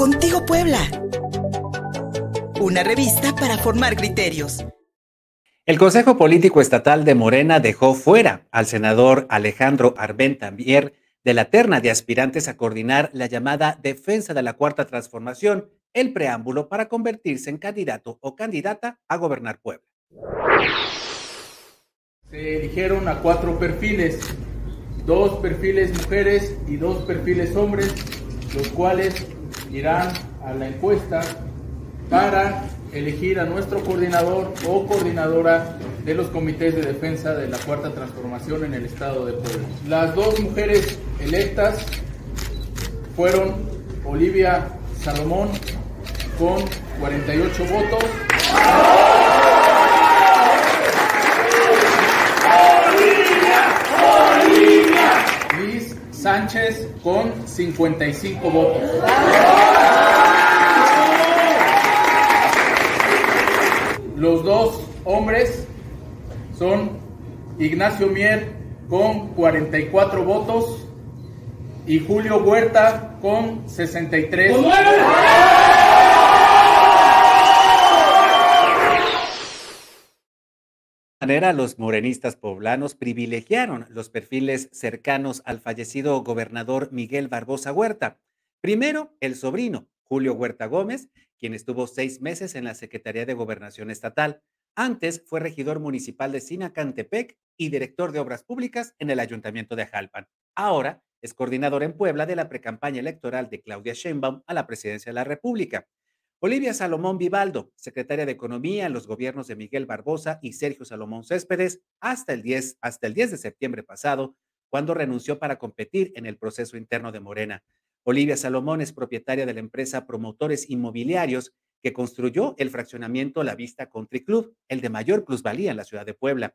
Contigo Puebla. Una revista para formar criterios. El Consejo Político Estatal de Morena dejó fuera al senador Alejandro Arbén Tambier de la terna de aspirantes a coordinar la llamada defensa de la Cuarta Transformación, el preámbulo para convertirse en candidato o candidata a gobernar Puebla. Se eligieron a cuatro perfiles, dos perfiles mujeres y dos perfiles hombres, los cuales irán a la encuesta para elegir a nuestro coordinador o coordinadora de los comités de defensa de la cuarta transformación en el estado de Puebla. Las dos mujeres electas fueron Olivia Salomón con 48 votos. Sánchez con 55 votos. Los dos hombres son Ignacio Mier con 44 votos y Julio Huerta con 63. votos. Los morenistas poblanos privilegiaron los perfiles cercanos al fallecido gobernador Miguel Barbosa Huerta. Primero, el sobrino, Julio Huerta Gómez, quien estuvo seis meses en la Secretaría de Gobernación Estatal. Antes fue regidor municipal de Sinacantepec y director de Obras Públicas en el Ayuntamiento de Jalpan. Ahora es coordinador en Puebla de la precampaña electoral de Claudia Sheinbaum a la presidencia de la República. Olivia Salomón Vivaldo, secretaria de Economía en los gobiernos de Miguel Barbosa y Sergio Salomón Céspedes, hasta el 10, hasta el 10 de septiembre pasado, cuando renunció para competir en el proceso interno de Morena. Olivia Salomón es propietaria de la empresa Promotores Inmobiliarios que construyó el fraccionamiento La Vista Country Club, el de mayor plusvalía en la ciudad de Puebla.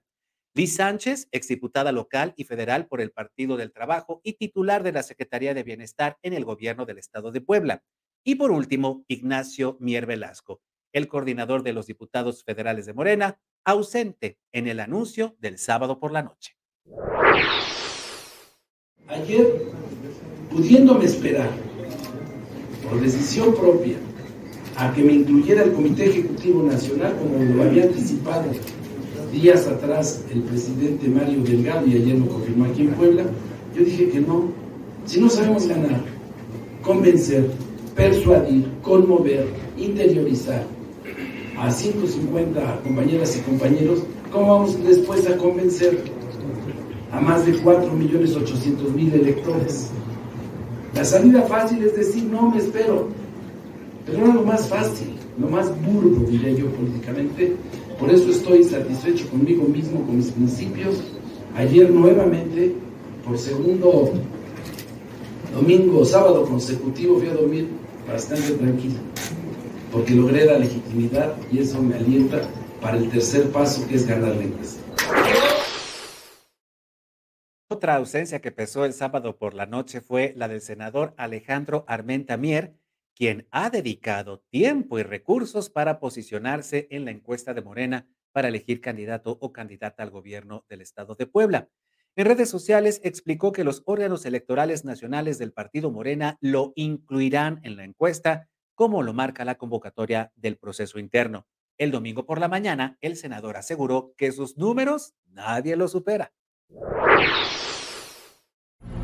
Liz Sánchez, exdiputada local y federal por el Partido del Trabajo y titular de la Secretaría de Bienestar en el gobierno del Estado de Puebla. Y por último, Ignacio Mier Velasco, el coordinador de los diputados federales de Morena, ausente en el anuncio del sábado por la noche. Ayer, pudiéndome esperar, por decisión propia, a que me incluyera el Comité Ejecutivo Nacional, como lo había anticipado días atrás el presidente Mario Delgado, y ayer lo confirmó aquí en Puebla, yo dije que no. Si no sabemos ganar, convencer, persuadir, conmover, interiorizar a 150 compañeras y compañeros, ¿cómo vamos después a convencer a más de 4.800.000 electores? La salida fácil es decir, no me espero, pero era lo más fácil, lo más burdo, diría yo políticamente. Por eso estoy satisfecho conmigo mismo, con mis principios. Ayer nuevamente, por segundo domingo, sábado consecutivo, fui a dormir bastante tranquilo, porque logré la legitimidad y eso me alienta para el tercer paso, que es ganar la encuesta. Otra ausencia que pesó el sábado por la noche fue la del senador Alejandro Armenta Mier, quien ha dedicado tiempo y recursos para posicionarse en la encuesta de Morena para elegir candidato o candidata al gobierno del estado de Puebla. En redes sociales explicó que los órganos electorales nacionales del partido Morena lo incluirán en la encuesta, como lo marca la convocatoria del proceso interno. El domingo por la mañana, el senador aseguró que sus números nadie los supera.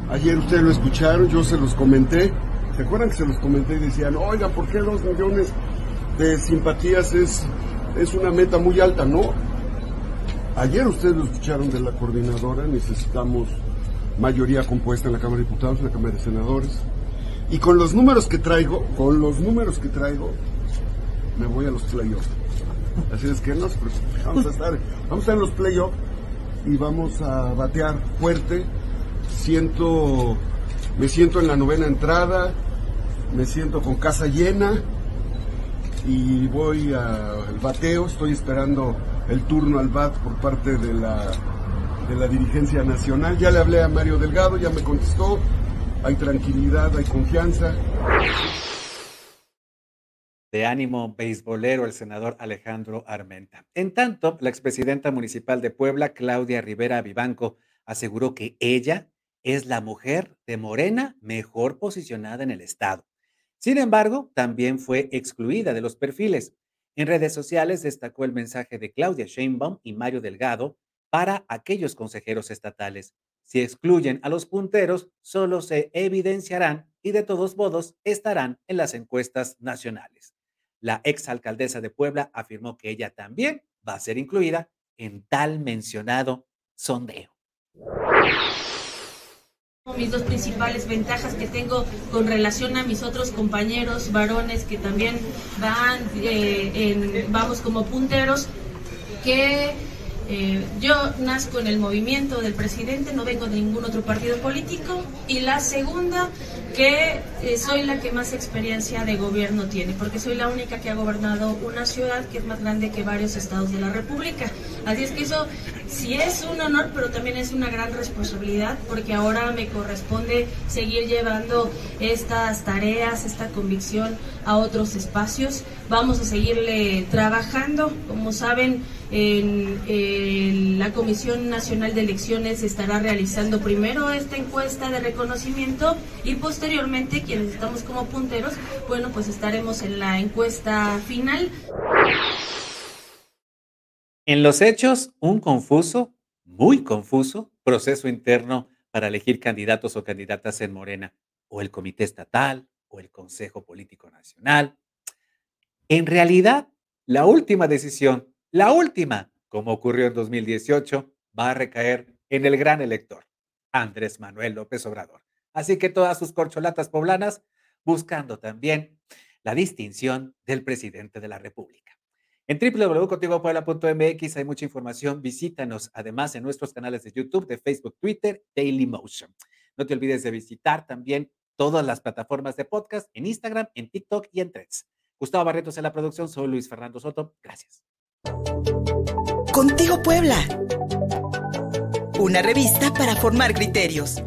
Ayer ustedes lo escucharon, yo se los comenté. ¿Se acuerdan que se los comenté y decían, oiga, ¿por qué dos millones de simpatías es, es una meta muy alta? No, Ayer ustedes lo escucharon de la coordinadora, necesitamos mayoría compuesta en la Cámara de Diputados, en la Cámara de Senadores. Y con los números que traigo, con los números que traigo, me voy a los playoffs. Así es que no vamos a estar, vamos a estar en los playoffs y vamos a batear fuerte. Siento, me siento en la novena entrada, me siento con casa llena y voy al bateo, estoy esperando el turno al BAT por parte de la, de la dirigencia nacional. Ya le hablé a Mario Delgado, ya me contestó, hay tranquilidad, hay confianza. De ánimo beisbolero el senador Alejandro Armenta. En tanto, la expresidenta municipal de Puebla, Claudia Rivera Vivanco, aseguró que ella es la mujer de Morena mejor posicionada en el estado. Sin embargo, también fue excluida de los perfiles. En redes sociales destacó el mensaje de Claudia Sheinbaum y Mario Delgado para aquellos consejeros estatales. Si excluyen a los punteros, solo se evidenciarán y de todos modos estarán en las encuestas nacionales. La exalcaldesa de Puebla afirmó que ella también va a ser incluida en tal mencionado sondeo. Mis dos principales ventajas que tengo con relación a mis otros compañeros varones que también van, eh, vamos como punteros, que eh, yo nazco en el movimiento del presidente, no vengo de ningún otro partido político. Y la segunda, que eh, soy la que más experiencia de gobierno tiene, porque soy la única que ha gobernado una ciudad que es más grande que varios estados de la República. Así es que eso sí es un honor, pero también es una gran responsabilidad, porque ahora me corresponde seguir llevando estas tareas, esta convicción a otros espacios. Vamos a seguirle trabajando, como saben en, la Comisión Nacional de Elecciones estará realizando primero esta encuesta de reconocimiento y posteriormente quienes estamos como punteros, bueno, pues estaremos en la encuesta final. En los hechos, un confuso, muy confuso, proceso interno para elegir candidatos o candidatas en Morena, o el Comité Estatal, o el Consejo Político Nacional. En realidad, la última decisión la última, como ocurrió en 2018, va a recaer en el gran elector, Andrés Manuel López Obrador. Así que todas sus corcholatas poblanas buscando también la distinción del presidente de la República. En www.contigopuebla.mx hay mucha información. Visítanos además en nuestros canales de YouTube, de Facebook, Twitter, Daily Motion. No te olvides de visitar también todas las plataformas de podcast en Instagram, en TikTok y en Threads. Gustavo Barretos en la producción, soy Luis Fernando Soto. Gracias. Contigo Puebla. Una revista para formar criterios.